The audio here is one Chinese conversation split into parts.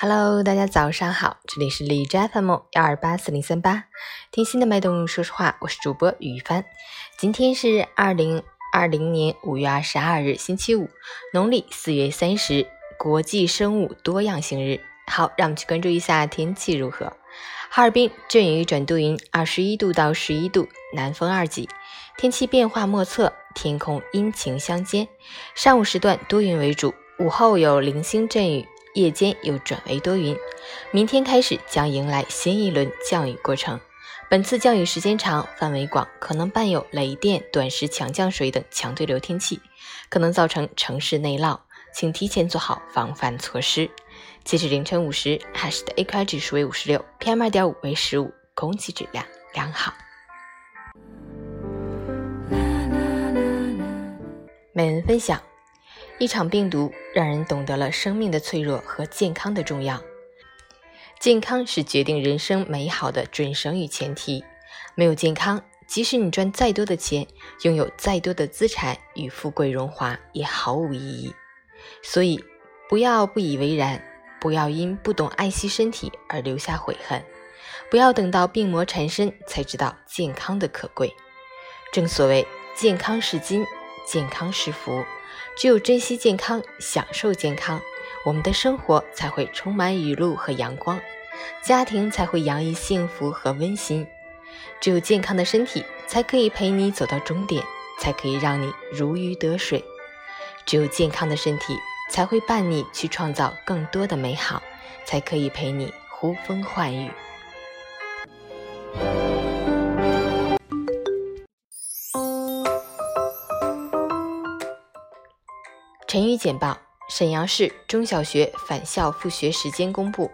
Hello，大家早上好，这里是李斋 FM 幺二八四零三八，听心的脉动说实话，我是主播雨帆。今天是二零二零年五月二十二日，星期五，农历四月三十，国际生物多样性日。好，让我们去关注一下天气如何。哈尔滨阵雨转多云，二十一度到十一度，南风二级，天气变化莫测，天空阴晴相间，上午时段多云为主，午后有零星阵雨。夜间又转为多云，明天开始将迎来新一轮降雨过程。本次降雨时间长、范围广，可能伴有雷电、短时强降水等强对流天气，可能造成城市内涝，请提前做好防范措施。截至凌晨五时，海市的 AQI 指数为五十六，PM 二点五为十五，空气质量良好。每人分享。一场病毒让人懂得了生命的脆弱和健康的重要。健康是决定人生美好的准绳与前提。没有健康，即使你赚再多的钱，拥有再多的资产与富贵荣华，也毫无意义。所以，不要不以为然，不要因不懂爱惜身体而留下悔恨，不要等到病魔缠身才知道健康的可贵。正所谓，健康是金，健康是福。只有珍惜健康，享受健康，我们的生活才会充满雨露和阳光，家庭才会洋溢幸福和温馨。只有健康的身体，才可以陪你走到终点，才可以让你如鱼得水。只有健康的身体，才会伴你去创造更多的美好，才可以陪你呼风唤雨。晨语简报：沈阳市中小学返校复学时间公布，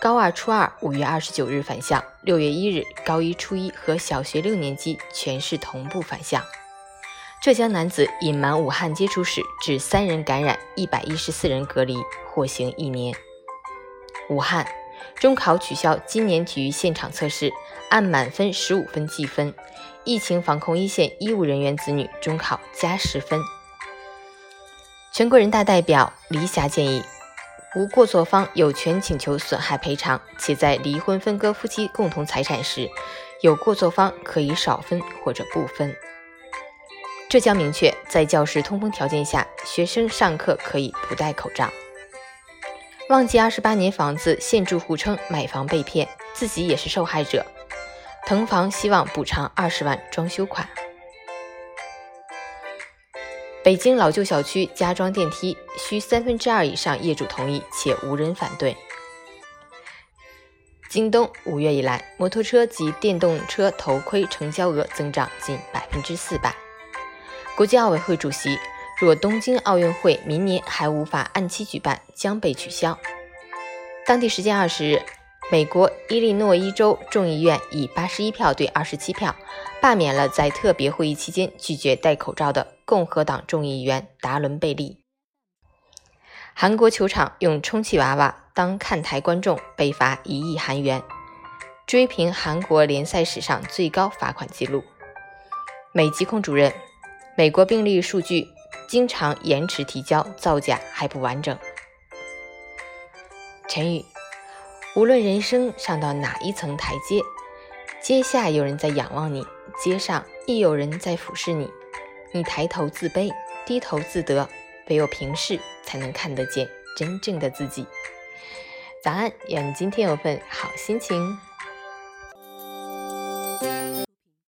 高二、初二五月二十九日返校，六月一日高一、初一和小学六年级全市同步返校。浙江男子隐瞒武汉接触史，致三人感染，一百一十四人隔离，获刑一年。武汉中考取消今年体育现场测试，按满分十五分计分，疫情防控一线医务人员子女中考加十分。全国人大代表李霞建议，无过错方有权请求损害赔偿，且在离婚分割夫妻共同财产时，有过错方可以少分或者不分。浙江明确，在教室通风条件下，学生上课可以不戴口罩。旺季二十八年房子现住户称买房被骗，自己也是受害者。腾房希望补偿二十万装修款。北京老旧小区加装电梯需三分之二以上业主同意，且无人反对。京东五月以来，摩托车及电动车头盔成交额增长近百分之四百。国际奥委会主席，若东京奥运会明年还无法按期举办，将被取消。当地时间二十日，美国伊利诺伊州众议院以八十一票对二十七票。罢免了在特别会议期间拒绝戴口罩的共和党众议员达伦·贝利。韩国球场用充气娃娃当看台观众被罚一亿韩元，追平韩国联赛史上最高罚款记录。美疾控主任：美国病例数据经常延迟提交，造假还不完整。陈宇：无论人生上到哪一层台阶，阶下有人在仰望你。街上亦有人在俯视你，你抬头自卑，低头自得，唯有平视才能看得见真正的自己。早安，愿今天有份好心情。